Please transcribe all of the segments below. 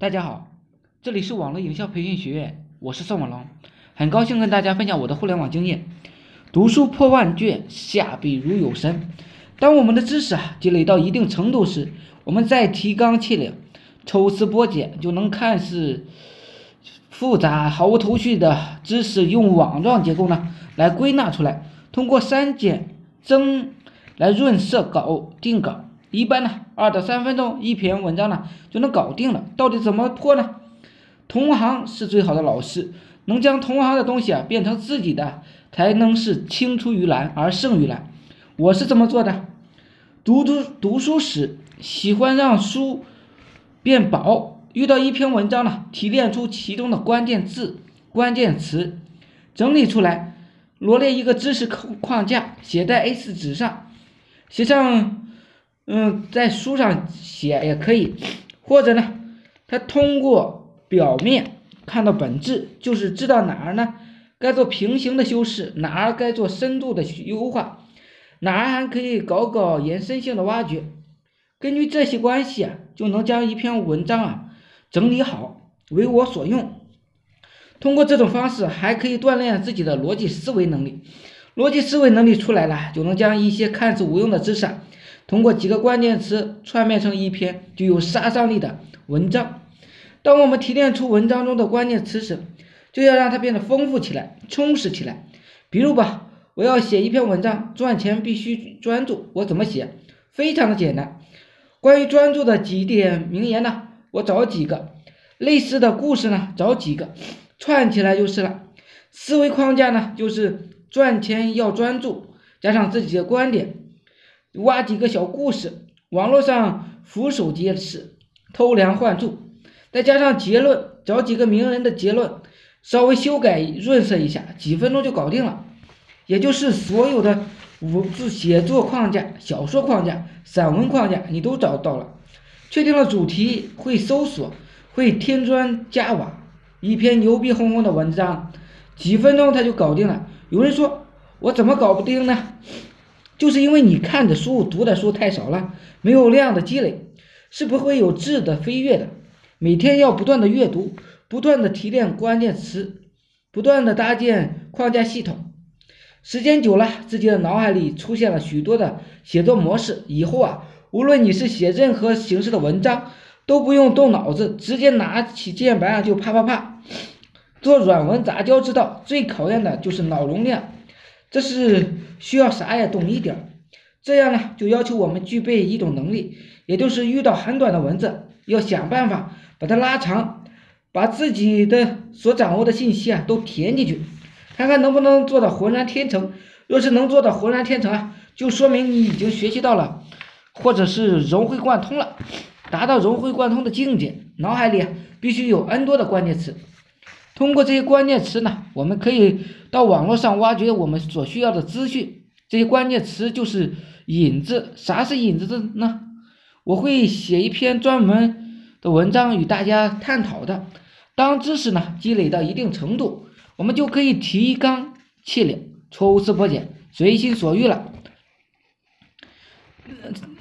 大家好，这里是网络营销培训学院，我是宋文龙，很高兴跟大家分享我的互联网经验。读书破万卷，下笔如有神。当我们的知识啊积累到一定程度时，我们再提纲挈领、抽丝剥茧，就能看似复杂毫无头绪的知识，用网状结构呢来归纳出来，通过删减增来润色稿定稿。一般呢，二到三分钟一篇文章呢就能搞定了。到底怎么破呢？同行是最好的老师，能将同行的东西啊变成自己的，才能是青出于蓝而胜于蓝。我是这么做的。读读读书时，喜欢让书变薄，遇到一篇文章呢，提炼出其中的关键字、关键词，整理出来，罗列一个知识框框架，写在 A4 纸上，写上。嗯，在书上写也可以，或者呢，他通过表面看到本质，就是知道哪儿呢该做平行的修饰，哪儿该做深度的优化，哪儿还可以搞搞延伸性的挖掘。根据这些关系啊，就能将一篇文章啊整理好，为我所用。通过这种方式，还可以锻炼自己的逻辑思维能力。逻辑思维能力出来了，就能将一些看似无用的知识。通过几个关键词串联成一篇具有杀伤力的文章。当我们提炼出文章中的关键词时，就要让它变得丰富起来、充实起来。比如吧，我要写一篇文章，赚钱必须专注。我怎么写？非常的简单。关于专注的几点名言呢？我找几个类似的故事呢？找几个串起来就是了。思维框架呢？就是赚钱要专注，加上自己的观点。挖几个小故事，网络上俯首皆是，偷梁换柱，再加上结论，找几个名人的结论，稍微修改润色一下，几分钟就搞定了。也就是所有的文字写作框架、小说框架、散文框架，你都找到了。确定了主题，会搜索，会添砖加瓦，一篇牛逼哄哄的文章，几分钟他就搞定了。有人说，我怎么搞不定呢？就是因为你看的书、读的书太少了，没有量的积累，是不会有质的飞跃的。每天要不断的阅读，不断的提炼关键词，不断的搭建框架系统。时间久了，自己的脑海里出现了许多的写作模式。以后啊，无论你是写任何形式的文章，都不用动脑子，直接拿起键盘啊就啪啪啪。做软文杂交之道，最考验的就是脑容量。这是需要啥也懂一点儿，这样呢就要求我们具备一种能力，也就是遇到很短的文字，要想办法把它拉长，把自己的所掌握的信息啊都填进去，看看能不能做到浑然天成。若是能做到浑然天成啊，就说明你已经学习到了，或者是融会贯通了，达到融会贯通的境界。脑海里必须有 N 多的关键词。通过这些关键词呢，我们可以到网络上挖掘我们所需要的资讯。这些关键词就是引子。啥是引子的呢？我会写一篇专门的文章与大家探讨的。当知识呢积累到一定程度，我们就可以提纲挈领、抽丝剥茧、随心所欲了。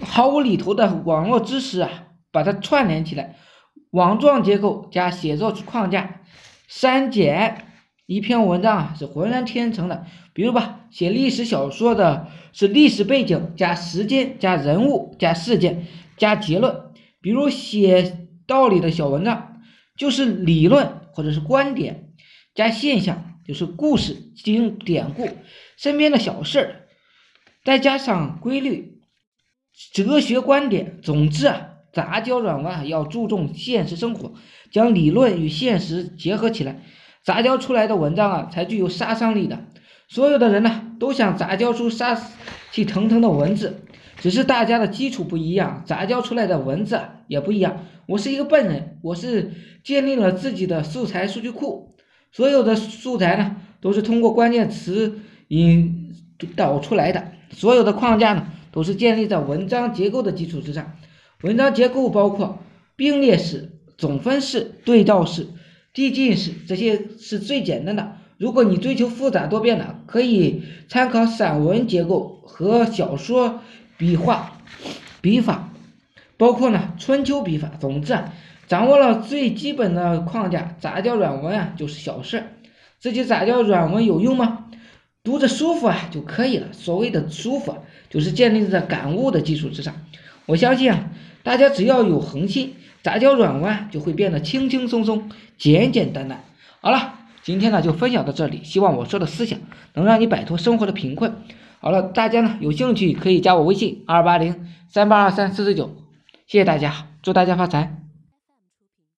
毫无厘头的网络知识啊，把它串联起来，网状结构加写作框架。删减一篇文章啊是浑然天成的，比如吧，写历史小说的是历史背景加时间加人物加事件加结论，比如写道理的小文章就是理论或者是观点加现象就是故事经典故身边的小事儿，再加上规律哲学观点，总之啊。杂交软文啊要注重现实生活，将理论与现实结合起来，杂交出来的文章啊才具有杀伤力的。所有的人呢都想杂交出杀气腾腾的文字，只是大家的基础不一样，杂交出来的文字也不一样。我是一个笨人，我是建立了自己的素材数据库，所有的素材呢都是通过关键词引导出来的，所有的框架呢都是建立在文章结构的基础之上。文章结构包括并列式、总分式、对照式、递进式，这些是最简单的。如果你追求复杂多变的，可以参考散文结构和小说笔画笔法，包括呢春秋笔法。总之啊，掌握了最基本的框架，杂交软文啊就是小事。自己杂交软文有用吗？读着舒服啊就可以了。所谓的舒服，就是建立在感悟的基础之上。我相信啊，大家只要有恒心，杂交软弯就会变得轻轻松松、简简单单。好了，今天呢就分享到这里，希望我说的思想能让你摆脱生活的贫困。好了，大家呢有兴趣可以加我微信二八零三八二三四四九，谢谢大家，祝大家发财。